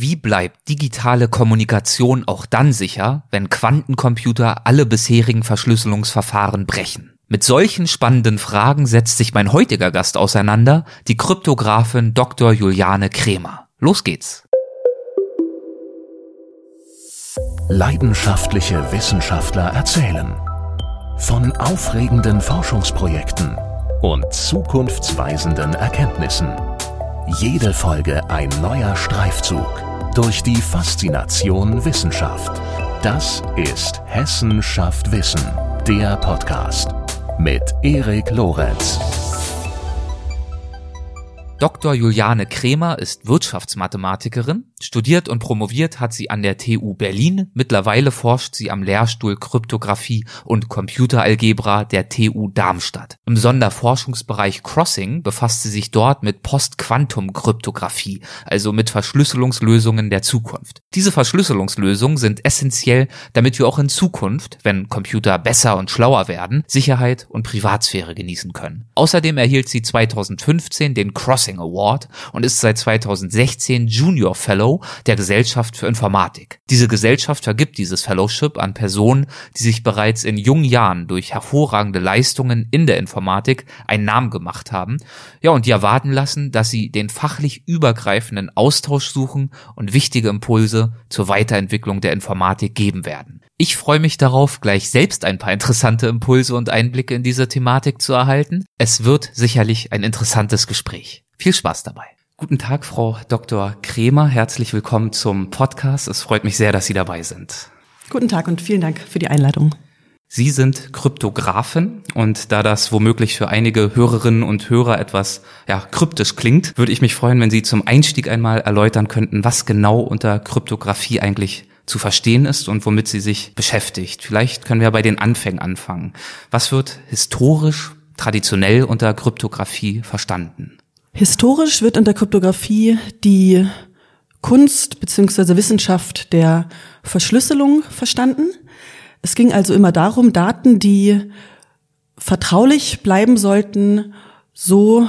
Wie bleibt digitale Kommunikation auch dann sicher, wenn Quantencomputer alle bisherigen Verschlüsselungsverfahren brechen? Mit solchen spannenden Fragen setzt sich mein heutiger Gast auseinander, die Kryptografin Dr. Juliane Kremer. Los geht's. Leidenschaftliche Wissenschaftler erzählen von aufregenden Forschungsprojekten und zukunftsweisenden Erkenntnissen. Jede Folge ein neuer Streifzug durch die Faszination Wissenschaft. Das ist Hessen schafft Wissen, der Podcast mit Erik Lorenz. Dr. Juliane Kremer ist Wirtschaftsmathematikerin. Studiert und promoviert hat sie an der TU Berlin. Mittlerweile forscht sie am Lehrstuhl Kryptographie und Computeralgebra der TU Darmstadt. Im Sonderforschungsbereich Crossing befasst sie sich dort mit Postquantum-Kryptographie, also mit Verschlüsselungslösungen der Zukunft. Diese Verschlüsselungslösungen sind essentiell, damit wir auch in Zukunft, wenn Computer besser und schlauer werden, Sicherheit und Privatsphäre genießen können. Außerdem erhielt sie 2015 den Crossing Crossing Award und ist seit 2016 Junior Fellow der Gesellschaft für Informatik. Diese Gesellschaft vergibt dieses Fellowship an Personen, die sich bereits in jungen Jahren durch hervorragende Leistungen in der Informatik einen Namen gemacht haben, ja, und die erwarten lassen, dass sie den fachlich übergreifenden Austausch suchen und wichtige Impulse zur Weiterentwicklung der Informatik geben werden. Ich freue mich darauf, gleich selbst ein paar interessante Impulse und Einblicke in diese Thematik zu erhalten. Es wird sicherlich ein interessantes Gespräch. Viel Spaß dabei. Guten Tag, Frau Dr. Kremer. Herzlich willkommen zum Podcast. Es freut mich sehr, dass Sie dabei sind. Guten Tag und vielen Dank für die Einladung. Sie sind Kryptografin und da das womöglich für einige Hörerinnen und Hörer etwas ja, kryptisch klingt, würde ich mich freuen, wenn Sie zum Einstieg einmal erläutern könnten, was genau unter Kryptographie eigentlich zu verstehen ist und womit sie sich beschäftigt. Vielleicht können wir bei den Anfängen anfangen. Was wird historisch, traditionell unter Kryptographie verstanden? Historisch wird unter Kryptographie die Kunst bzw. Wissenschaft der Verschlüsselung verstanden. Es ging also immer darum, Daten, die vertraulich bleiben sollten, so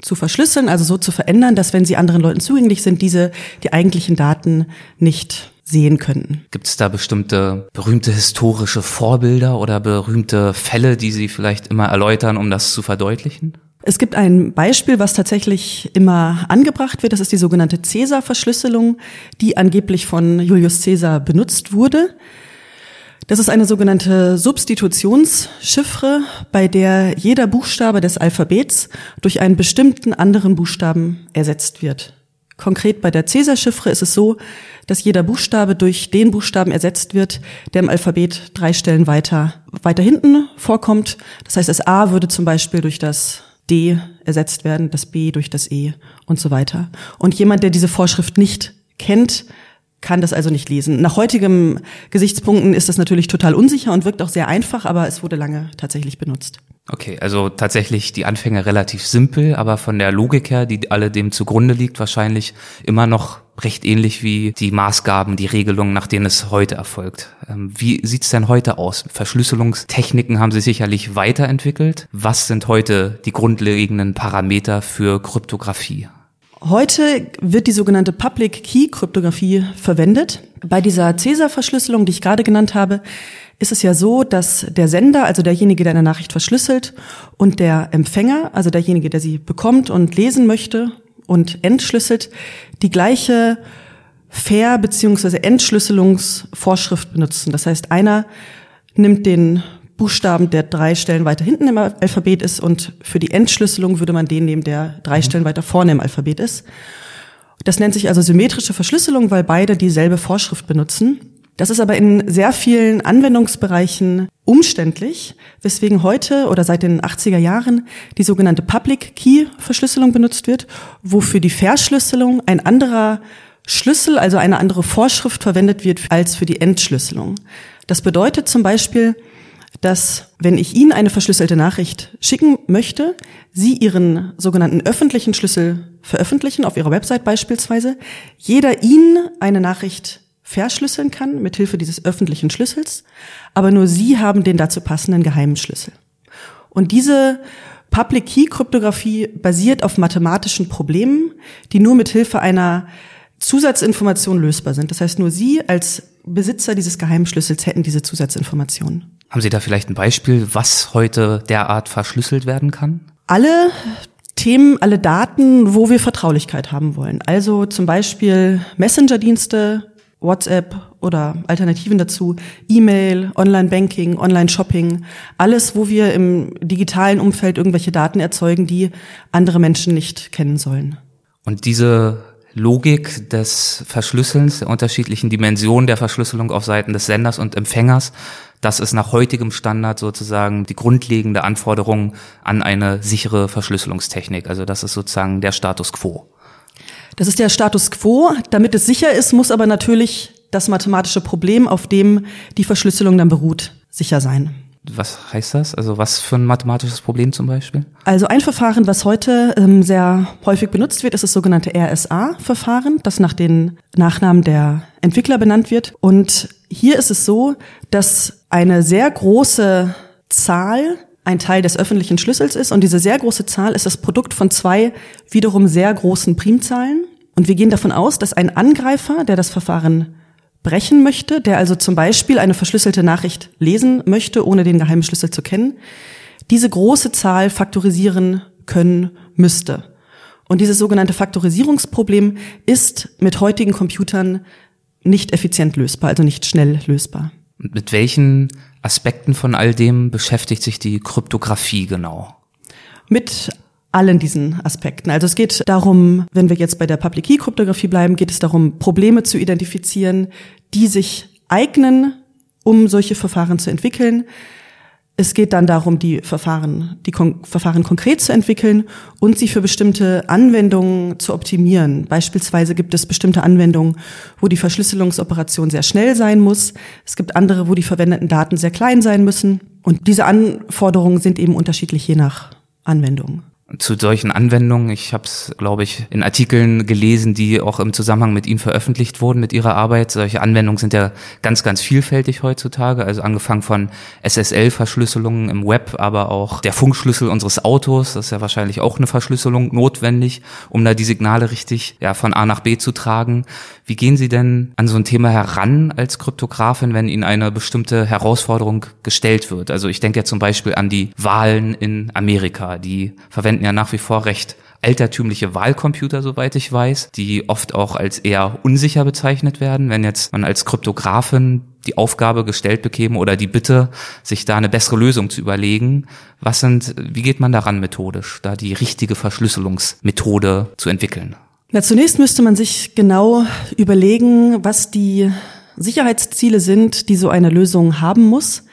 zu verschlüsseln, also so zu verändern, dass wenn sie anderen Leuten zugänglich sind, diese die eigentlichen Daten nicht sehen könnten. Gibt es da bestimmte berühmte historische Vorbilder oder berühmte Fälle, die Sie vielleicht immer erläutern, um das zu verdeutlichen? Es gibt ein Beispiel, was tatsächlich immer angebracht wird. Das ist die sogenannte Cäsar-Verschlüsselung, die angeblich von Julius Caesar benutzt wurde. Das ist eine sogenannte Substitutionschiffre, bei der jeder Buchstabe des Alphabets durch einen bestimmten anderen Buchstaben ersetzt wird. Konkret bei der Cäsar-Chiffre ist es so, dass jeder Buchstabe durch den Buchstaben ersetzt wird, der im Alphabet drei Stellen weiter, weiter hinten vorkommt. Das heißt, das A würde zum Beispiel durch das D ersetzt werden, das B durch das E und so weiter. Und jemand, der diese Vorschrift nicht kennt, kann das also nicht lesen. Nach heutigem Gesichtspunkten ist das natürlich total unsicher und wirkt auch sehr einfach, aber es wurde lange tatsächlich benutzt. Okay, also tatsächlich die Anfänge relativ simpel, aber von der Logik her, die alle dem zugrunde liegt, wahrscheinlich immer noch recht ähnlich wie die Maßgaben, die Regelungen, nach denen es heute erfolgt. Ähm, wie sieht's denn heute aus? Verschlüsselungstechniken haben sich sicherlich weiterentwickelt. Was sind heute die grundlegenden Parameter für Kryptographie? Heute wird die sogenannte Public Key Kryptographie verwendet. Bei dieser Cäsar-Verschlüsselung, die ich gerade genannt habe, ist es ja so, dass der Sender, also derjenige, der eine Nachricht verschlüsselt, und der Empfänger, also derjenige, der sie bekommt und lesen möchte und entschlüsselt, die gleiche Fair- bzw. Entschlüsselungsvorschrift benutzen. Das heißt, einer nimmt den Buchstaben, der drei Stellen weiter hinten im Alphabet ist und für die Entschlüsselung würde man den nehmen, der drei mhm. Stellen weiter vorne im Alphabet ist. Das nennt sich also symmetrische Verschlüsselung, weil beide dieselbe Vorschrift benutzen. Das ist aber in sehr vielen Anwendungsbereichen umständlich, weswegen heute oder seit den 80er Jahren die sogenannte Public Key Verschlüsselung benutzt wird, wo für die Verschlüsselung ein anderer Schlüssel, also eine andere Vorschrift verwendet wird als für die Entschlüsselung. Das bedeutet zum Beispiel, dass wenn ich Ihnen eine verschlüsselte Nachricht schicken möchte, Sie Ihren sogenannten öffentlichen Schlüssel veröffentlichen, auf Ihrer Website beispielsweise, jeder Ihnen eine Nachricht verschlüsseln kann mit Hilfe dieses öffentlichen Schlüssels, aber nur Sie haben den dazu passenden geheimen Schlüssel. Und diese Public Key Kryptographie basiert auf mathematischen Problemen, die nur mit Hilfe einer Zusatzinformationen lösbar sind. Das heißt, nur Sie als Besitzer dieses Geheimschlüssels hätten diese Zusatzinformationen. Haben Sie da vielleicht ein Beispiel, was heute derart verschlüsselt werden kann? Alle Themen, alle Daten, wo wir Vertraulichkeit haben wollen. Also zum Beispiel Messenger-Dienste, WhatsApp oder Alternativen dazu, E-Mail, Online-Banking, Online-Shopping, alles, wo wir im digitalen Umfeld irgendwelche Daten erzeugen, die andere Menschen nicht kennen sollen. Und diese Logik des Verschlüsselns, der unterschiedlichen Dimensionen der Verschlüsselung auf Seiten des Senders und Empfängers, das ist nach heutigem Standard sozusagen die grundlegende Anforderung an eine sichere Verschlüsselungstechnik. Also das ist sozusagen der Status quo. Das ist der Status quo. Damit es sicher ist, muss aber natürlich das mathematische Problem, auf dem die Verschlüsselung dann beruht, sicher sein. Was heißt das? Also was für ein mathematisches Problem zum Beispiel? Also ein Verfahren, was heute ähm, sehr häufig benutzt wird, ist das sogenannte RSA-Verfahren, das nach den Nachnamen der Entwickler benannt wird. Und hier ist es so, dass eine sehr große Zahl ein Teil des öffentlichen Schlüssels ist und diese sehr große Zahl ist das Produkt von zwei wiederum sehr großen Primzahlen. Und wir gehen davon aus, dass ein Angreifer, der das Verfahren brechen möchte, der also zum Beispiel eine verschlüsselte Nachricht lesen möchte, ohne den geheimen Schlüssel zu kennen, diese große Zahl faktorisieren können müsste. Und dieses sogenannte Faktorisierungsproblem ist mit heutigen Computern nicht effizient lösbar, also nicht schnell lösbar. Mit welchen Aspekten von all dem beschäftigt sich die Kryptographie genau? Mit allen diesen Aspekten. Also es geht darum, wenn wir jetzt bei der Public Key Kryptographie bleiben, geht es darum, Probleme zu identifizieren, die sich eignen, um solche Verfahren zu entwickeln. Es geht dann darum, die Verfahren, die Kon Verfahren konkret zu entwickeln und sie für bestimmte Anwendungen zu optimieren. Beispielsweise gibt es bestimmte Anwendungen, wo die Verschlüsselungsoperation sehr schnell sein muss. Es gibt andere, wo die verwendeten Daten sehr klein sein müssen. Und diese Anforderungen sind eben unterschiedlich je nach Anwendung zu solchen Anwendungen. Ich habe es, glaube ich, in Artikeln gelesen, die auch im Zusammenhang mit Ihnen veröffentlicht wurden mit Ihrer Arbeit. Solche Anwendungen sind ja ganz, ganz vielfältig heutzutage. Also angefangen von SSL-Verschlüsselungen im Web, aber auch der Funkschlüssel unseres Autos. Das ist ja wahrscheinlich auch eine Verschlüsselung notwendig, um da die Signale richtig ja, von A nach B zu tragen. Wie gehen Sie denn an so ein Thema heran als Kryptografin, wenn Ihnen eine bestimmte Herausforderung gestellt wird? Also ich denke ja zum Beispiel an die Wahlen in Amerika. Die verwenden ja nach wie vor recht altertümliche Wahlcomputer, soweit ich weiß, die oft auch als eher unsicher bezeichnet werden. Wenn jetzt man als Kryptografin die Aufgabe gestellt bekäme oder die Bitte, sich da eine bessere Lösung zu überlegen, was sind, wie geht man daran methodisch, da die richtige Verschlüsselungsmethode zu entwickeln? Na, zunächst müsste man sich genau überlegen, was die Sicherheitsziele sind, die so eine Lösung haben muss.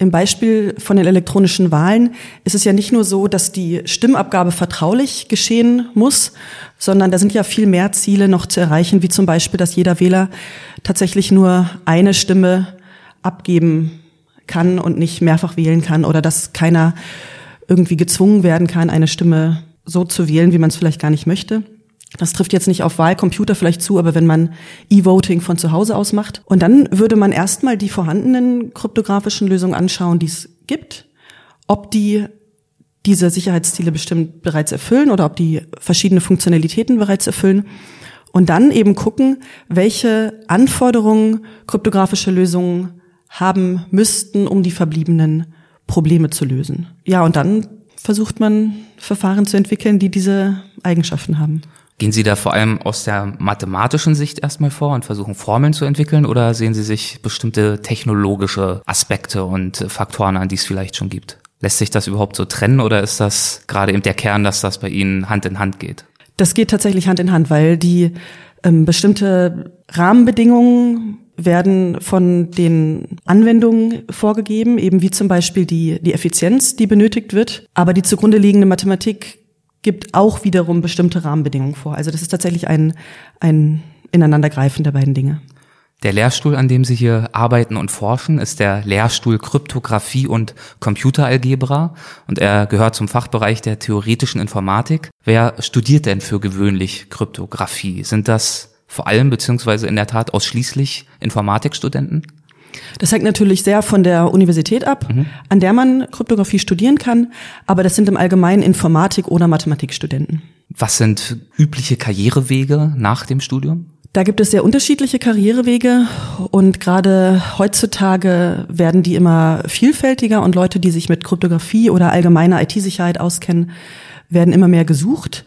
Im Beispiel von den elektronischen Wahlen ist es ja nicht nur so, dass die Stimmabgabe vertraulich geschehen muss, sondern da sind ja viel mehr Ziele noch zu erreichen, wie zum Beispiel, dass jeder Wähler tatsächlich nur eine Stimme abgeben kann und nicht mehrfach wählen kann oder dass keiner irgendwie gezwungen werden kann, eine Stimme so zu wählen, wie man es vielleicht gar nicht möchte. Das trifft jetzt nicht auf Wahlcomputer vielleicht zu, aber wenn man E-Voting von zu Hause aus macht. Und dann würde man erstmal die vorhandenen kryptografischen Lösungen anschauen, die es gibt, ob die diese Sicherheitsziele bestimmt bereits erfüllen oder ob die verschiedene Funktionalitäten bereits erfüllen. Und dann eben gucken, welche Anforderungen kryptografische Lösungen haben müssten, um die verbliebenen Probleme zu lösen. Ja, und dann versucht man Verfahren zu entwickeln, die diese Eigenschaften haben. Gehen Sie da vor allem aus der mathematischen Sicht erstmal vor und versuchen Formeln zu entwickeln oder sehen Sie sich bestimmte technologische Aspekte und Faktoren an, die es vielleicht schon gibt? Lässt sich das überhaupt so trennen oder ist das gerade eben der Kern, dass das bei Ihnen Hand in Hand geht? Das geht tatsächlich Hand in Hand, weil die ähm, bestimmte Rahmenbedingungen werden von den Anwendungen vorgegeben, eben wie zum Beispiel die, die Effizienz, die benötigt wird. Aber die zugrunde liegende Mathematik gibt auch wiederum bestimmte Rahmenbedingungen vor. Also das ist tatsächlich ein, ein Ineinandergreifen der beiden Dinge. Der Lehrstuhl, an dem Sie hier arbeiten und forschen, ist der Lehrstuhl Kryptographie und Computeralgebra und er gehört zum Fachbereich der theoretischen Informatik. Wer studiert denn für gewöhnlich Kryptographie? Sind das vor allem beziehungsweise in der Tat ausschließlich Informatikstudenten? Das hängt natürlich sehr von der Universität ab, mhm. an der man Kryptographie studieren kann, aber das sind im Allgemeinen Informatik- oder Mathematikstudenten. Was sind übliche Karrierewege nach dem Studium? Da gibt es sehr unterschiedliche Karrierewege und gerade heutzutage werden die immer vielfältiger und Leute, die sich mit Kryptographie oder allgemeiner IT-Sicherheit auskennen, werden immer mehr gesucht.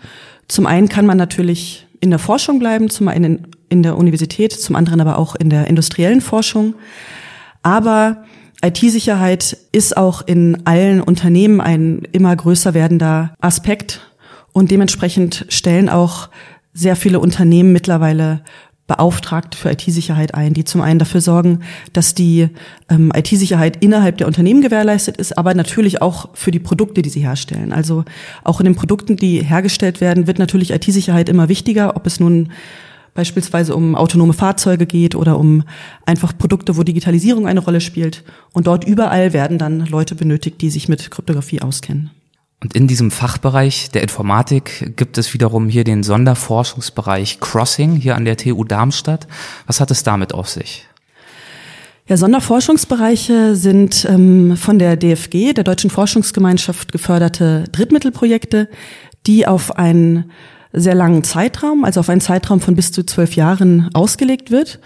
Zum einen kann man natürlich in der Forschung bleiben, zum einen in der Universität, zum anderen aber auch in der industriellen Forschung. Aber IT-Sicherheit ist auch in allen Unternehmen ein immer größer werdender Aspekt und dementsprechend stellen auch sehr viele Unternehmen mittlerweile Beauftragte für IT-Sicherheit ein, die zum einen dafür sorgen, dass die ähm, IT-Sicherheit innerhalb der Unternehmen gewährleistet ist, aber natürlich auch für die Produkte, die sie herstellen. Also auch in den Produkten, die hergestellt werden, wird natürlich IT-Sicherheit immer wichtiger, ob es nun beispielsweise um autonome Fahrzeuge geht oder um einfach Produkte, wo Digitalisierung eine Rolle spielt. Und dort überall werden dann Leute benötigt, die sich mit Kryptographie auskennen. Und in diesem Fachbereich der Informatik gibt es wiederum hier den Sonderforschungsbereich Crossing hier an der TU Darmstadt. Was hat es damit auf sich? Ja, Sonderforschungsbereiche sind ähm, von der DFG, der Deutschen Forschungsgemeinschaft, geförderte Drittmittelprojekte, die auf einen sehr langen Zeitraum, also auf einen Zeitraum von bis zu zwölf Jahren ausgelegt wird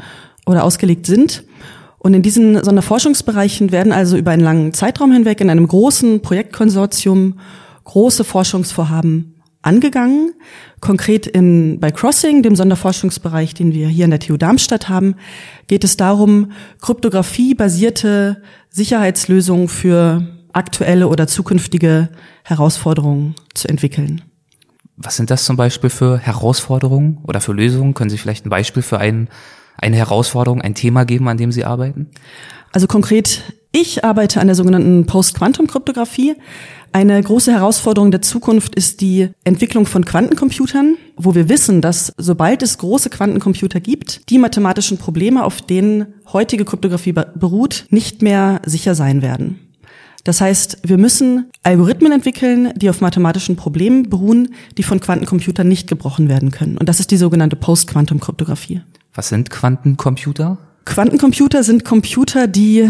oder ausgelegt sind. Und in diesen Sonderforschungsbereichen werden also über einen langen Zeitraum hinweg in einem großen Projektkonsortium große Forschungsvorhaben angegangen. Konkret in, bei Crossing, dem Sonderforschungsbereich, den wir hier in der TU Darmstadt haben, geht es darum, kryptographie-basierte Sicherheitslösungen für aktuelle oder zukünftige Herausforderungen zu entwickeln. Was sind das zum Beispiel für Herausforderungen oder für Lösungen? Können Sie vielleicht ein Beispiel für ein, eine Herausforderung, ein Thema geben, an dem Sie arbeiten? Also konkret, ich arbeite an der sogenannten Post-Quantum-Kryptographie. Eine große Herausforderung der Zukunft ist die Entwicklung von Quantencomputern, wo wir wissen, dass sobald es große Quantencomputer gibt, die mathematischen Probleme, auf denen heutige Kryptographie beruht, nicht mehr sicher sein werden. Das heißt, wir müssen Algorithmen entwickeln, die auf mathematischen Problemen beruhen, die von Quantencomputern nicht gebrochen werden können. Und das ist die sogenannte Post-Quantum-Kryptographie. Was sind Quantencomputer? Quantencomputer sind Computer, die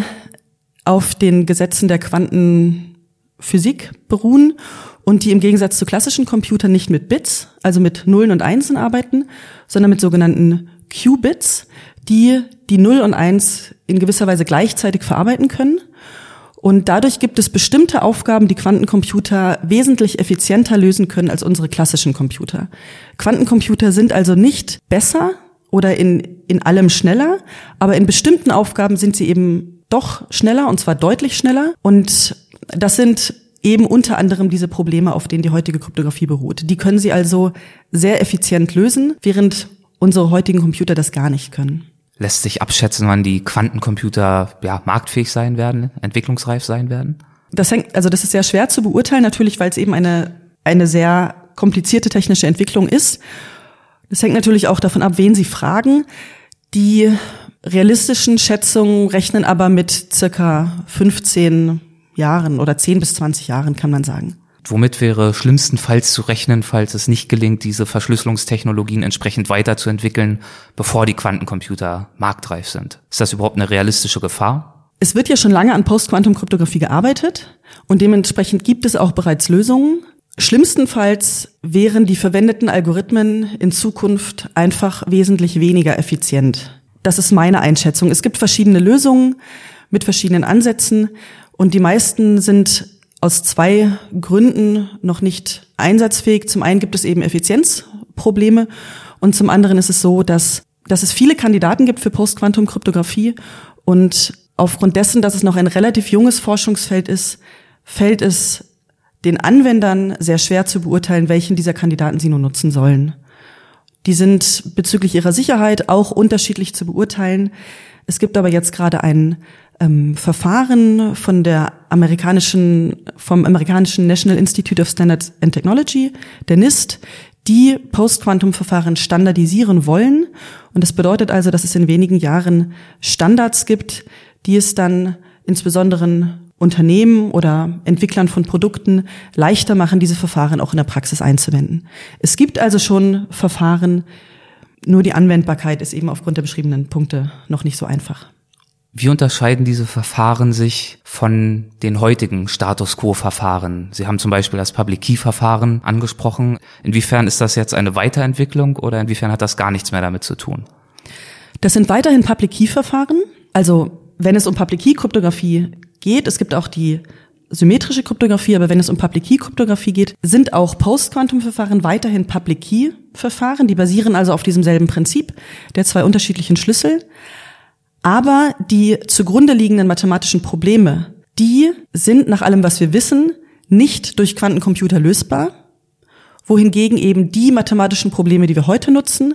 auf den Gesetzen der Quantenphysik beruhen und die im Gegensatz zu klassischen Computern nicht mit Bits, also mit Nullen und Einsen arbeiten, sondern mit sogenannten Qubits, die die Null und Eins in gewisser Weise gleichzeitig verarbeiten können und dadurch gibt es bestimmte Aufgaben, die Quantencomputer wesentlich effizienter lösen können als unsere klassischen Computer. Quantencomputer sind also nicht besser oder in, in allem schneller, aber in bestimmten Aufgaben sind sie eben doch schneller und zwar deutlich schneller. Und das sind eben unter anderem diese Probleme, auf denen die heutige Kryptographie beruht. Die können sie also sehr effizient lösen, während unsere heutigen Computer das gar nicht können. Lässt sich abschätzen, wann die Quantencomputer ja, marktfähig sein werden, entwicklungsreif sein werden? Das hängt, also das ist sehr schwer zu beurteilen, natürlich, weil es eben eine, eine sehr komplizierte technische Entwicklung ist. Das hängt natürlich auch davon ab, wen Sie fragen. Die realistischen Schätzungen rechnen aber mit circa 15 Jahren oder 10 bis 20 Jahren, kann man sagen. Womit wäre schlimmstenfalls zu rechnen, falls es nicht gelingt, diese Verschlüsselungstechnologien entsprechend weiterzuentwickeln, bevor die Quantencomputer marktreif sind? Ist das überhaupt eine realistische Gefahr? Es wird ja schon lange an Post-Quantum-Kryptographie gearbeitet und dementsprechend gibt es auch bereits Lösungen. Schlimmstenfalls wären die verwendeten Algorithmen in Zukunft einfach wesentlich weniger effizient. Das ist meine Einschätzung. Es gibt verschiedene Lösungen mit verschiedenen Ansätzen und die meisten sind aus zwei Gründen noch nicht einsatzfähig. Zum einen gibt es eben Effizienzprobleme und zum anderen ist es so, dass, dass es viele Kandidaten gibt für Postquantum-Kryptographie und aufgrund dessen, dass es noch ein relativ junges Forschungsfeld ist, fällt es den Anwendern sehr schwer zu beurteilen, welchen dieser Kandidaten sie nun nutzen sollen. Die sind bezüglich ihrer Sicherheit auch unterschiedlich zu beurteilen. Es gibt aber jetzt gerade ein ähm, Verfahren von der amerikanischen, vom amerikanischen National Institute of Standards and Technology, der NIST, die Post-Quantum-Verfahren standardisieren wollen. Und das bedeutet also, dass es in wenigen Jahren Standards gibt, die es dann insbesondere Unternehmen oder Entwicklern von Produkten leichter machen, diese Verfahren auch in der Praxis einzuwenden. Es gibt also schon Verfahren, nur die Anwendbarkeit ist eben aufgrund der beschriebenen Punkte noch nicht so einfach. Wie unterscheiden diese Verfahren sich von den heutigen Status Quo-Verfahren? Sie haben zum Beispiel das Public Key-Verfahren angesprochen. Inwiefern ist das jetzt eine Weiterentwicklung oder inwiefern hat das gar nichts mehr damit zu tun? Das sind weiterhin Public Key Verfahren. Also wenn es um Public Key Kryptographie geht, es gibt auch die symmetrische Kryptographie, aber wenn es um Public Key Kryptographie geht, sind auch Post-Quantum-Verfahren weiterhin Public Key Verfahren. Die basieren also auf diesem selben Prinzip der zwei unterschiedlichen Schlüssel. Aber die zugrunde liegenden mathematischen Probleme, die sind nach allem, was wir wissen, nicht durch Quantencomputer lösbar, wohingegen eben die mathematischen Probleme, die wir heute nutzen,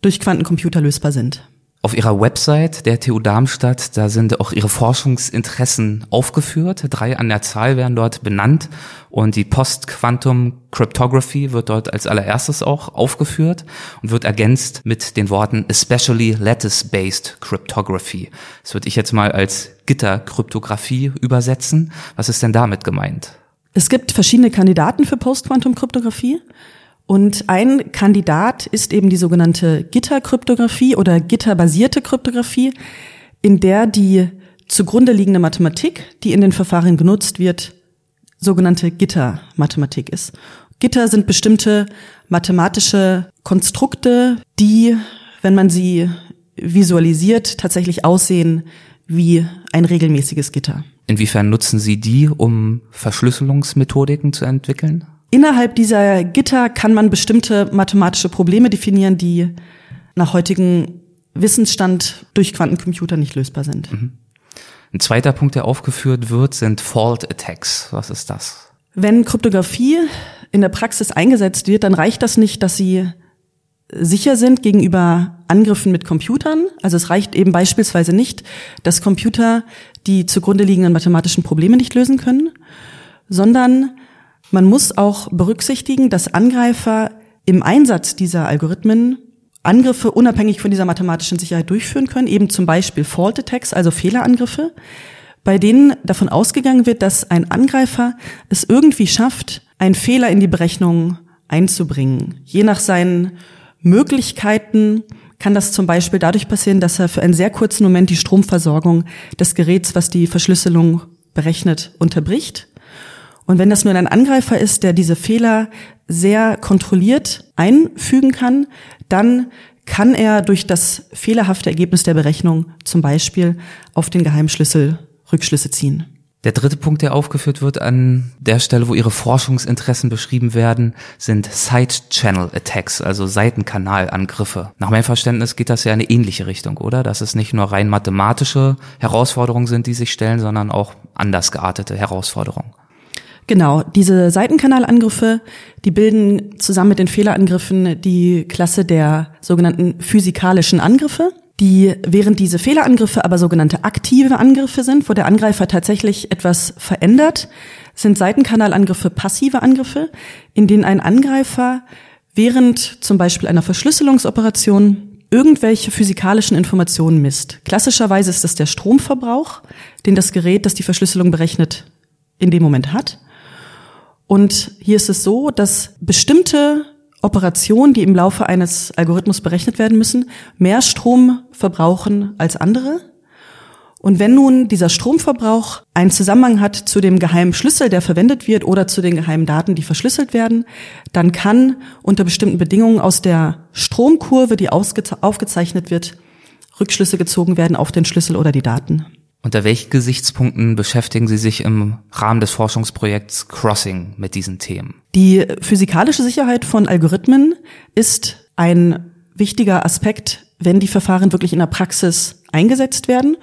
durch Quantencomputer lösbar sind. Auf ihrer Website der TU Darmstadt, da sind auch ihre Forschungsinteressen aufgeführt. Drei an der Zahl werden dort benannt und die Post-Quantum Cryptography wird dort als allererstes auch aufgeführt und wird ergänzt mit den Worten especially lattice-based cryptography. Das würde ich jetzt mal als Gitterkryptographie übersetzen. Was ist denn damit gemeint? Es gibt verschiedene Kandidaten für Post-Quantum-Kryptographie. Und ein Kandidat ist eben die sogenannte Gitterkryptographie oder gitterbasierte Kryptographie, in der die zugrunde liegende Mathematik, die in den Verfahren genutzt wird, sogenannte Gittermathematik ist. Gitter sind bestimmte mathematische Konstrukte, die, wenn man sie visualisiert, tatsächlich aussehen wie ein regelmäßiges Gitter. Inwiefern nutzen Sie die, um Verschlüsselungsmethodiken zu entwickeln? Innerhalb dieser Gitter kann man bestimmte mathematische Probleme definieren, die nach heutigem Wissensstand durch Quantencomputer nicht lösbar sind. Mhm. Ein zweiter Punkt, der aufgeführt wird, sind Fault Attacks. Was ist das? Wenn Kryptographie in der Praxis eingesetzt wird, dann reicht das nicht, dass sie sicher sind gegenüber Angriffen mit Computern. Also es reicht eben beispielsweise nicht, dass Computer die zugrunde liegenden mathematischen Probleme nicht lösen können, sondern man muss auch berücksichtigen, dass Angreifer im Einsatz dieser Algorithmen Angriffe unabhängig von dieser mathematischen Sicherheit durchführen können, eben zum Beispiel Fault Attacks, also Fehlerangriffe, bei denen davon ausgegangen wird, dass ein Angreifer es irgendwie schafft, einen Fehler in die Berechnung einzubringen. Je nach seinen Möglichkeiten kann das zum Beispiel dadurch passieren, dass er für einen sehr kurzen Moment die Stromversorgung des Geräts, was die Verschlüsselung berechnet, unterbricht. Und wenn das nur ein Angreifer ist, der diese Fehler sehr kontrolliert einfügen kann, dann kann er durch das fehlerhafte Ergebnis der Berechnung zum Beispiel auf den Geheimschlüssel Rückschlüsse ziehen. Der dritte Punkt, der aufgeführt wird an der Stelle, wo Ihre Forschungsinteressen beschrieben werden, sind Side-Channel-Attacks, also Seitenkanalangriffe. Nach meinem Verständnis geht das ja in eine ähnliche Richtung, oder? Dass es nicht nur rein mathematische Herausforderungen sind, die sich stellen, sondern auch anders geartete Herausforderungen. Genau, diese Seitenkanalangriffe, die bilden zusammen mit den Fehlerangriffen die Klasse der sogenannten physikalischen Angriffe, die während diese Fehlerangriffe aber sogenannte aktive Angriffe sind, wo der Angreifer tatsächlich etwas verändert, sind Seitenkanalangriffe passive Angriffe, in denen ein Angreifer während zum Beispiel einer Verschlüsselungsoperation irgendwelche physikalischen Informationen misst. Klassischerweise ist das der Stromverbrauch, den das Gerät, das die Verschlüsselung berechnet, in dem Moment hat. Und hier ist es so, dass bestimmte Operationen, die im Laufe eines Algorithmus berechnet werden müssen, mehr Strom verbrauchen als andere. Und wenn nun dieser Stromverbrauch einen Zusammenhang hat zu dem geheimen Schlüssel, der verwendet wird, oder zu den geheimen Daten, die verschlüsselt werden, dann kann unter bestimmten Bedingungen aus der Stromkurve, die aufgezeichnet wird, Rückschlüsse gezogen werden auf den Schlüssel oder die Daten. Unter welchen Gesichtspunkten beschäftigen Sie sich im Rahmen des Forschungsprojekts Crossing mit diesen Themen? Die physikalische Sicherheit von Algorithmen ist ein wichtiger Aspekt, wenn die Verfahren wirklich in der Praxis eingesetzt werden.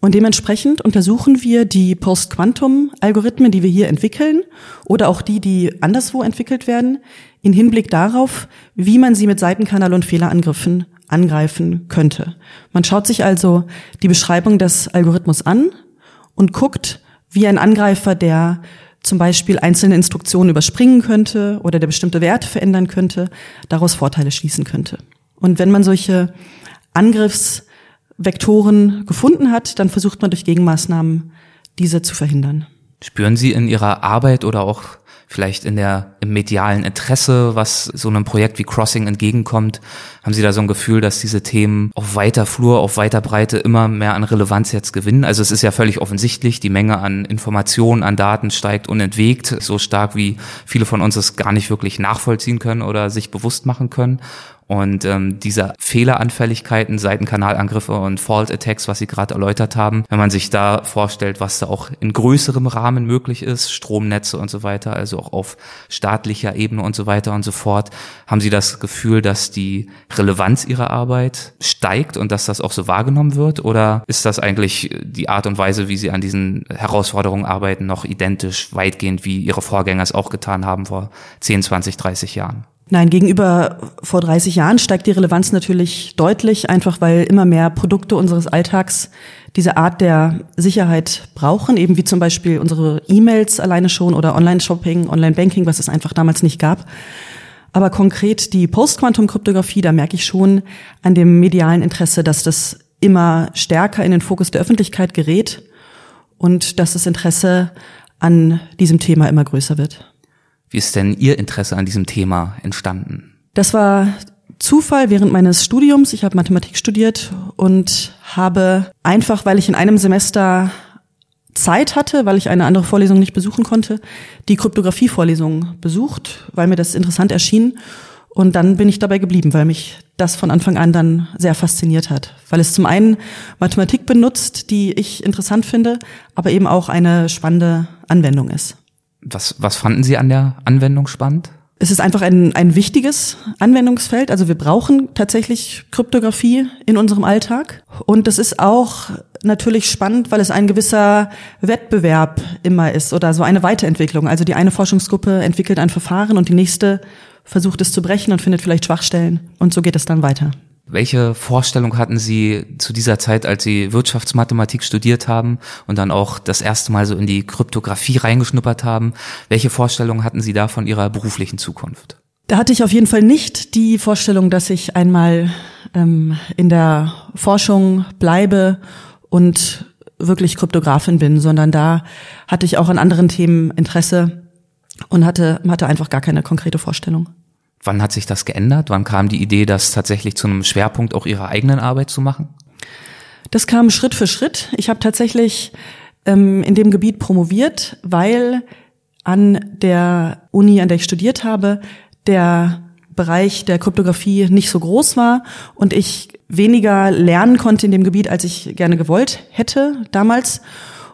Und dementsprechend untersuchen wir die Post-Quantum-Algorithmen, die wir hier entwickeln, oder auch die, die anderswo entwickelt werden, in Hinblick darauf, wie man sie mit Seitenkanal- und Fehlerangriffen angreifen könnte. Man schaut sich also die Beschreibung des Algorithmus an und guckt, wie ein Angreifer, der zum Beispiel einzelne Instruktionen überspringen könnte oder der bestimmte Werte verändern könnte, daraus Vorteile schließen könnte. Und wenn man solche Angriffsvektoren gefunden hat, dann versucht man durch Gegenmaßnahmen diese zu verhindern. Spüren Sie in Ihrer Arbeit oder auch vielleicht in der, im medialen Interesse, was so einem Projekt wie Crossing entgegenkommt? Haben Sie da so ein Gefühl, dass diese Themen auf weiter Flur, auf weiter Breite immer mehr an Relevanz jetzt gewinnen? Also es ist ja völlig offensichtlich, die Menge an Informationen, an Daten steigt unentwegt, so stark wie viele von uns es gar nicht wirklich nachvollziehen können oder sich bewusst machen können. Und ähm, diese Fehleranfälligkeiten, Seitenkanalangriffe und Fault Attacks, was Sie gerade erläutert haben, wenn man sich da vorstellt, was da auch in größerem Rahmen möglich ist, Stromnetze und so weiter, also auch auf staatlicher Ebene und so weiter und so fort, haben Sie das Gefühl, dass die Relevanz Ihrer Arbeit steigt und dass das auch so wahrgenommen wird? Oder ist das eigentlich die Art und Weise, wie Sie an diesen Herausforderungen arbeiten, noch identisch weitgehend, wie Ihre Vorgänger es auch getan haben vor 10, 20, 30 Jahren? Nein, gegenüber vor 30 Jahren steigt die Relevanz natürlich deutlich, einfach weil immer mehr Produkte unseres Alltags diese Art der Sicherheit brauchen, eben wie zum Beispiel unsere E-Mails alleine schon oder Online-Shopping, Online-Banking, was es einfach damals nicht gab. Aber konkret die Post-Quantum-Kryptographie, da merke ich schon an dem medialen Interesse, dass das immer stärker in den Fokus der Öffentlichkeit gerät und dass das Interesse an diesem Thema immer größer wird. Wie ist denn Ihr Interesse an diesem Thema entstanden? Das war Zufall während meines Studiums. Ich habe Mathematik studiert und habe einfach, weil ich in einem Semester Zeit hatte, weil ich eine andere Vorlesung nicht besuchen konnte, die Kryptographie-Vorlesung besucht, weil mir das interessant erschien. Und dann bin ich dabei geblieben, weil mich das von Anfang an dann sehr fasziniert hat. Weil es zum einen Mathematik benutzt, die ich interessant finde, aber eben auch eine spannende Anwendung ist. Was, was fanden Sie an der Anwendung spannend? Es ist einfach ein, ein wichtiges Anwendungsfeld. Also wir brauchen tatsächlich Kryptographie in unserem Alltag. Und das ist auch natürlich spannend, weil es ein gewisser Wettbewerb immer ist oder so eine Weiterentwicklung. Also die eine Forschungsgruppe entwickelt ein Verfahren und die nächste versucht es zu brechen und findet vielleicht Schwachstellen. Und so geht es dann weiter. Welche Vorstellung hatten Sie zu dieser Zeit, als Sie Wirtschaftsmathematik studiert haben und dann auch das erste Mal so in die Kryptographie reingeschnuppert haben? Welche Vorstellung hatten Sie da von Ihrer beruflichen Zukunft? Da hatte ich auf jeden Fall nicht die Vorstellung, dass ich einmal ähm, in der Forschung bleibe und wirklich Kryptografin bin, sondern da hatte ich auch an anderen Themen Interesse und hatte, hatte einfach gar keine konkrete Vorstellung. Wann hat sich das geändert? Wann kam die Idee, das tatsächlich zu einem Schwerpunkt auch Ihrer eigenen Arbeit zu machen? Das kam Schritt für Schritt. Ich habe tatsächlich ähm, in dem Gebiet promoviert, weil an der Uni, an der ich studiert habe, der Bereich der Kryptographie nicht so groß war und ich weniger lernen konnte in dem Gebiet, als ich gerne gewollt hätte damals.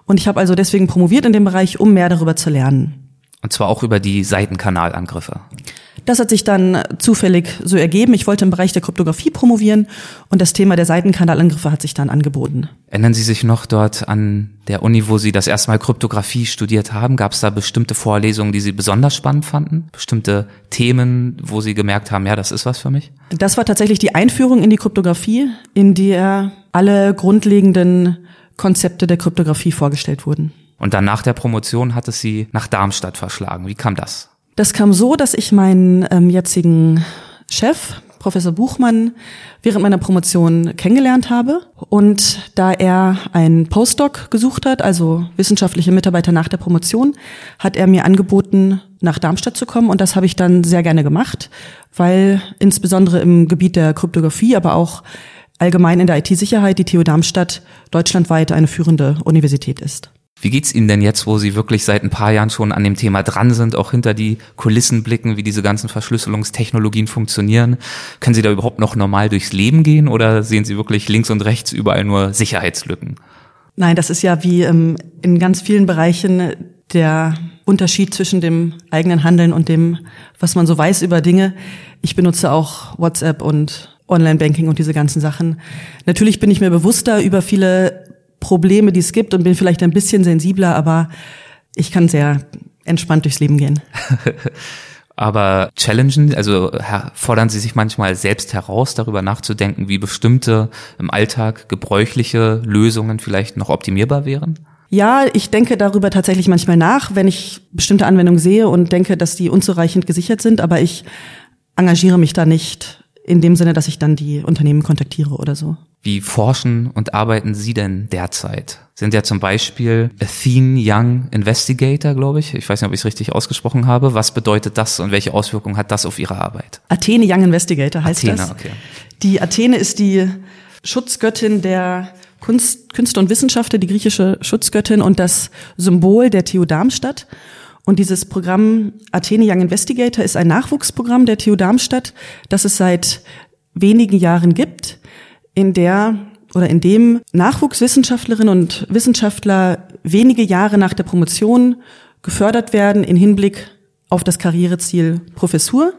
Und ich habe also deswegen promoviert in dem Bereich, um mehr darüber zu lernen. Und zwar auch über die Seitenkanalangriffe. Das hat sich dann zufällig so ergeben. Ich wollte im Bereich der Kryptographie promovieren und das Thema der Seitenkanalangriffe hat sich dann angeboten. Erinnern Sie sich noch dort an der Uni, wo Sie das erste Mal Kryptographie studiert haben? Gab es da bestimmte Vorlesungen, die Sie besonders spannend fanden? Bestimmte Themen, wo Sie gemerkt haben, ja, das ist was für mich? Das war tatsächlich die Einführung in die Kryptographie, in der alle grundlegenden Konzepte der Kryptographie vorgestellt wurden. Und dann nach der Promotion hat es Sie nach Darmstadt verschlagen. Wie kam das? Das kam so, dass ich meinen ähm, jetzigen Chef, Professor Buchmann, während meiner Promotion kennengelernt habe. Und da er einen Postdoc gesucht hat, also wissenschaftliche Mitarbeiter nach der Promotion, hat er mir angeboten, nach Darmstadt zu kommen. Und das habe ich dann sehr gerne gemacht, weil insbesondere im Gebiet der Kryptographie, aber auch allgemein in der IT-Sicherheit die TU Darmstadt deutschlandweit eine führende Universität ist. Wie geht's Ihnen denn jetzt, wo Sie wirklich seit ein paar Jahren schon an dem Thema dran sind, auch hinter die Kulissen blicken, wie diese ganzen Verschlüsselungstechnologien funktionieren? Können Sie da überhaupt noch normal durchs Leben gehen oder sehen Sie wirklich links und rechts überall nur Sicherheitslücken? Nein, das ist ja wie ähm, in ganz vielen Bereichen der Unterschied zwischen dem eigenen Handeln und dem, was man so weiß über Dinge. Ich benutze auch WhatsApp und Online-Banking und diese ganzen Sachen. Natürlich bin ich mir bewusster über viele Probleme, die es gibt und bin vielleicht ein bisschen sensibler, aber ich kann sehr entspannt durchs Leben gehen. aber challengen, also fordern Sie sich manchmal selbst heraus, darüber nachzudenken, wie bestimmte im Alltag gebräuchliche Lösungen vielleicht noch optimierbar wären? Ja, ich denke darüber tatsächlich manchmal nach, wenn ich bestimmte Anwendungen sehe und denke, dass die unzureichend gesichert sind, aber ich engagiere mich da nicht in dem Sinne, dass ich dann die Unternehmen kontaktiere oder so. Wie forschen und arbeiten Sie denn derzeit? Sind ja zum Beispiel Athene Young Investigator, glaube ich. Ich weiß nicht, ob ich es richtig ausgesprochen habe. Was bedeutet das und welche Auswirkungen hat das auf Ihre Arbeit? Athene Young Investigator heißt Athene, das. Okay. Die Athene ist die Schutzgöttin der Kunst, Künste und Wissenschaften, die griechische Schutzgöttin und das Symbol der TU Darmstadt. Und dieses Programm Athene Young Investigator ist ein Nachwuchsprogramm der TU Darmstadt, das es seit wenigen Jahren gibt, in der oder in dem Nachwuchswissenschaftlerinnen und Wissenschaftler wenige Jahre nach der Promotion gefördert werden in Hinblick auf das Karriereziel Professur.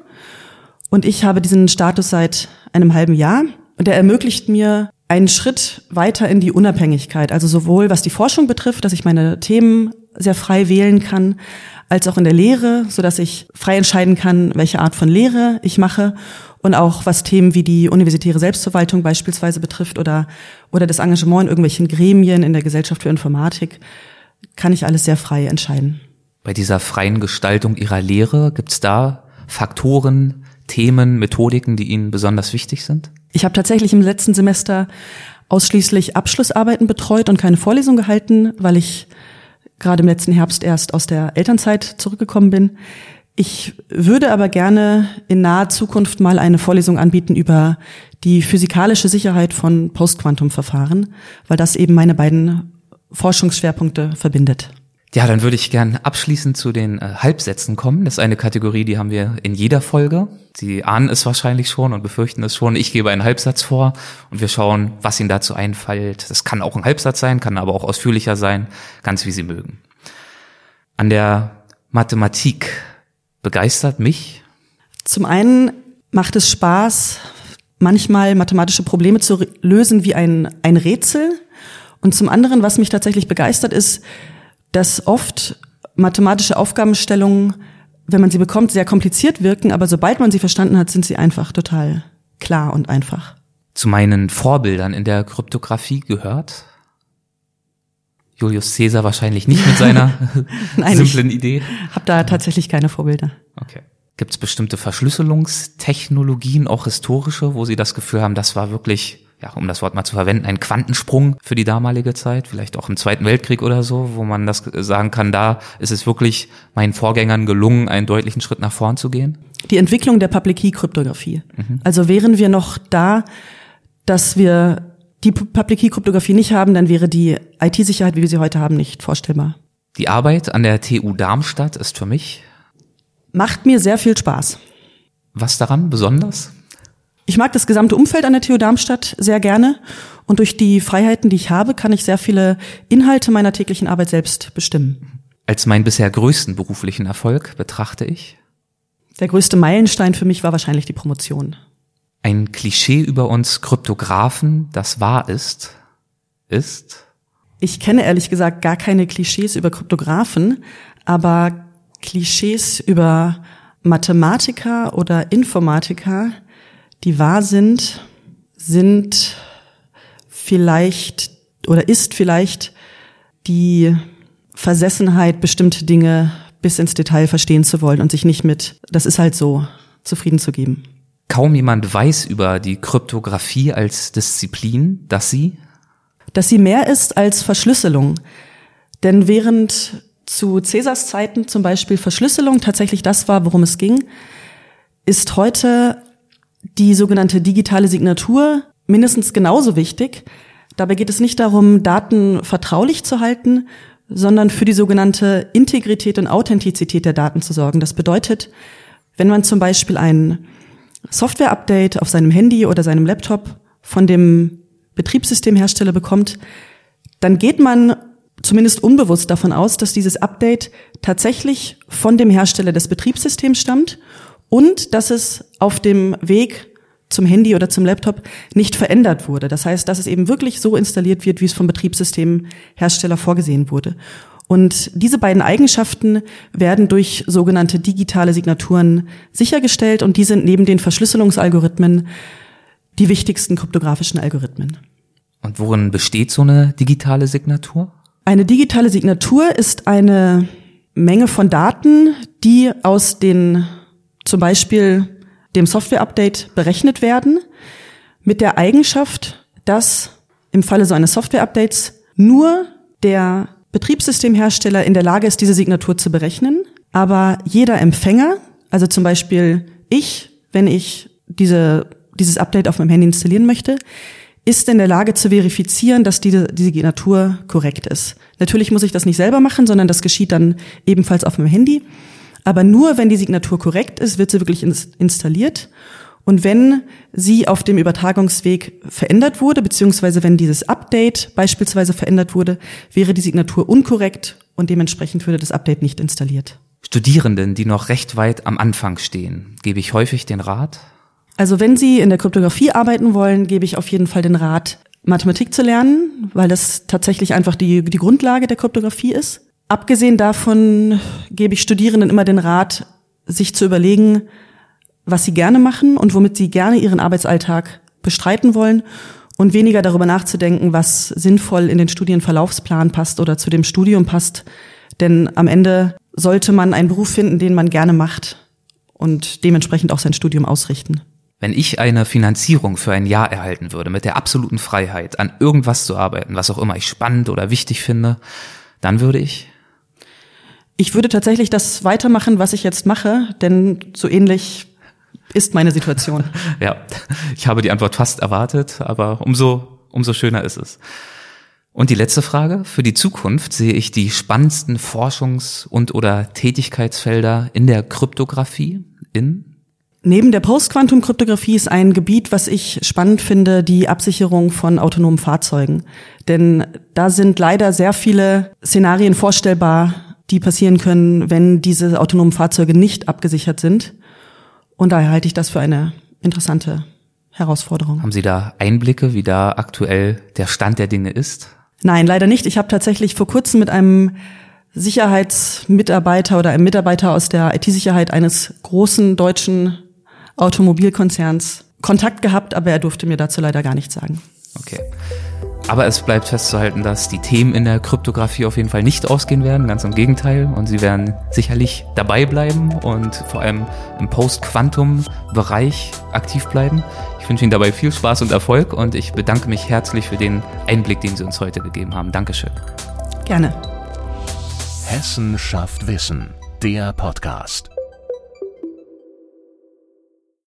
Und ich habe diesen Status seit einem halben Jahr und er ermöglicht mir einen Schritt weiter in die Unabhängigkeit, also sowohl was die Forschung betrifft, dass ich meine Themen sehr frei wählen kann, als auch in der Lehre, so dass ich frei entscheiden kann, welche Art von Lehre ich mache und auch was Themen wie die universitäre Selbstverwaltung beispielsweise betrifft oder oder das Engagement in irgendwelchen Gremien in der Gesellschaft für Informatik, kann ich alles sehr frei entscheiden. Bei dieser freien Gestaltung Ihrer Lehre gibt's da Faktoren, Themen, Methodiken, die Ihnen besonders wichtig sind? Ich habe tatsächlich im letzten Semester ausschließlich Abschlussarbeiten betreut und keine Vorlesung gehalten, weil ich gerade im letzten Herbst erst aus der Elternzeit zurückgekommen bin. Ich würde aber gerne in naher Zukunft mal eine Vorlesung anbieten über die physikalische Sicherheit von Postquantum-Verfahren, weil das eben meine beiden Forschungsschwerpunkte verbindet. Ja, dann würde ich gern abschließend zu den äh, Halbsätzen kommen. Das ist eine Kategorie, die haben wir in jeder Folge. Sie ahnen es wahrscheinlich schon und befürchten es schon. Ich gebe einen Halbsatz vor und wir schauen, was Ihnen dazu einfällt. Das kann auch ein Halbsatz sein, kann aber auch ausführlicher sein, ganz wie Sie mögen. An der Mathematik begeistert mich? Zum einen macht es Spaß, manchmal mathematische Probleme zu lösen wie ein, ein Rätsel. Und zum anderen, was mich tatsächlich begeistert, ist, dass oft mathematische Aufgabenstellungen, wenn man sie bekommt, sehr kompliziert wirken, aber sobald man sie verstanden hat, sind sie einfach total klar und einfach. Zu meinen Vorbildern in der Kryptographie gehört Julius Caesar wahrscheinlich nicht mit seiner Nein, simplen Idee. Hab da tatsächlich keine Vorbilder. Okay. Gibt es bestimmte Verschlüsselungstechnologien, auch historische, wo Sie das Gefühl haben, das war wirklich ja, um das Wort mal zu verwenden, ein Quantensprung für die damalige Zeit, vielleicht auch im Zweiten Weltkrieg oder so, wo man das sagen kann, da ist es wirklich meinen Vorgängern gelungen, einen deutlichen Schritt nach vorn zu gehen? Die Entwicklung der Public Key Kryptographie. Mhm. Also wären wir noch da, dass wir die Public Key Kryptographie nicht haben, dann wäre die IT-Sicherheit, wie wir sie heute haben, nicht vorstellbar. Die Arbeit an der TU Darmstadt ist für mich macht mir sehr viel Spaß. Was daran besonders? Ich mag das gesamte Umfeld an der TU Darmstadt sehr gerne und durch die Freiheiten, die ich habe, kann ich sehr viele Inhalte meiner täglichen Arbeit selbst bestimmen. Als meinen bisher größten beruflichen Erfolg betrachte ich? Der größte Meilenstein für mich war wahrscheinlich die Promotion. Ein Klischee über uns Kryptografen, das wahr ist, ist? Ich kenne ehrlich gesagt gar keine Klischees über Kryptografen, aber Klischees über Mathematiker oder Informatiker, die wahr sind, sind vielleicht oder ist vielleicht die Versessenheit, bestimmte Dinge bis ins Detail verstehen zu wollen und sich nicht mit, das ist halt so, zufrieden zu geben. Kaum jemand weiß über die Kryptographie als Disziplin, dass sie dass sie mehr ist als Verschlüsselung. Denn während zu Cäsars Zeiten zum Beispiel Verschlüsselung tatsächlich das war, worum es ging, ist heute die sogenannte digitale Signatur mindestens genauso wichtig. Dabei geht es nicht darum, Daten vertraulich zu halten, sondern für die sogenannte Integrität und Authentizität der Daten zu sorgen. Das bedeutet, wenn man zum Beispiel ein Software-Update auf seinem Handy oder seinem Laptop von dem Betriebssystemhersteller bekommt, dann geht man zumindest unbewusst davon aus, dass dieses Update tatsächlich von dem Hersteller des Betriebssystems stammt und dass es auf dem Weg zum Handy oder zum Laptop nicht verändert wurde. Das heißt, dass es eben wirklich so installiert wird, wie es vom Betriebssystemhersteller vorgesehen wurde. Und diese beiden Eigenschaften werden durch sogenannte digitale Signaturen sichergestellt und die sind neben den Verschlüsselungsalgorithmen die wichtigsten kryptografischen Algorithmen. Und worin besteht so eine digitale Signatur? Eine digitale Signatur ist eine Menge von Daten, die aus den zum Beispiel dem Software-Update berechnet werden, mit der Eigenschaft, dass im Falle so eines Software-Updates nur der Betriebssystemhersteller in der Lage ist, diese Signatur zu berechnen, aber jeder Empfänger, also zum Beispiel ich, wenn ich diese, dieses Update auf meinem Handy installieren möchte, ist in der Lage zu verifizieren, dass diese, diese Signatur korrekt ist. Natürlich muss ich das nicht selber machen, sondern das geschieht dann ebenfalls auf meinem Handy. Aber nur wenn die Signatur korrekt ist, wird sie wirklich installiert. Und wenn sie auf dem Übertragungsweg verändert wurde, beziehungsweise wenn dieses Update beispielsweise verändert wurde, wäre die Signatur unkorrekt und dementsprechend würde das Update nicht installiert. Studierenden, die noch recht weit am Anfang stehen, gebe ich häufig den Rat? Also wenn Sie in der Kryptographie arbeiten wollen, gebe ich auf jeden Fall den Rat, Mathematik zu lernen, weil das tatsächlich einfach die, die Grundlage der Kryptographie ist. Abgesehen davon gebe ich Studierenden immer den Rat, sich zu überlegen, was sie gerne machen und womit sie gerne ihren Arbeitsalltag bestreiten wollen und weniger darüber nachzudenken, was sinnvoll in den Studienverlaufsplan passt oder zu dem Studium passt. Denn am Ende sollte man einen Beruf finden, den man gerne macht und dementsprechend auch sein Studium ausrichten. Wenn ich eine Finanzierung für ein Jahr erhalten würde, mit der absoluten Freiheit, an irgendwas zu arbeiten, was auch immer ich spannend oder wichtig finde, dann würde ich ich würde tatsächlich das weitermachen, was ich jetzt mache, denn so ähnlich ist meine Situation. ja, ich habe die Antwort fast erwartet, aber umso, umso schöner ist es. Und die letzte Frage. Für die Zukunft sehe ich die spannendsten Forschungs- und oder Tätigkeitsfelder in der Kryptographie in Neben der Postquantum-Kryptographie ist ein Gebiet, was ich spannend finde, die Absicherung von autonomen Fahrzeugen. Denn da sind leider sehr viele Szenarien vorstellbar, die passieren können, wenn diese autonomen Fahrzeuge nicht abgesichert sind. Und daher halte ich das für eine interessante Herausforderung. Haben Sie da Einblicke, wie da aktuell der Stand der Dinge ist? Nein, leider nicht. Ich habe tatsächlich vor kurzem mit einem Sicherheitsmitarbeiter oder einem Mitarbeiter aus der IT-Sicherheit eines großen deutschen Automobilkonzerns Kontakt gehabt, aber er durfte mir dazu leider gar nichts sagen. Okay. Aber es bleibt festzuhalten, dass die Themen in der Kryptographie auf jeden Fall nicht ausgehen werden, ganz im Gegenteil. Und sie werden sicherlich dabei bleiben und vor allem im Post-Quantum-Bereich aktiv bleiben. Ich wünsche Ihnen dabei viel Spaß und Erfolg und ich bedanke mich herzlich für den Einblick, den Sie uns heute gegeben haben. Dankeschön. Gerne. Hessen schafft Wissen, der Podcast.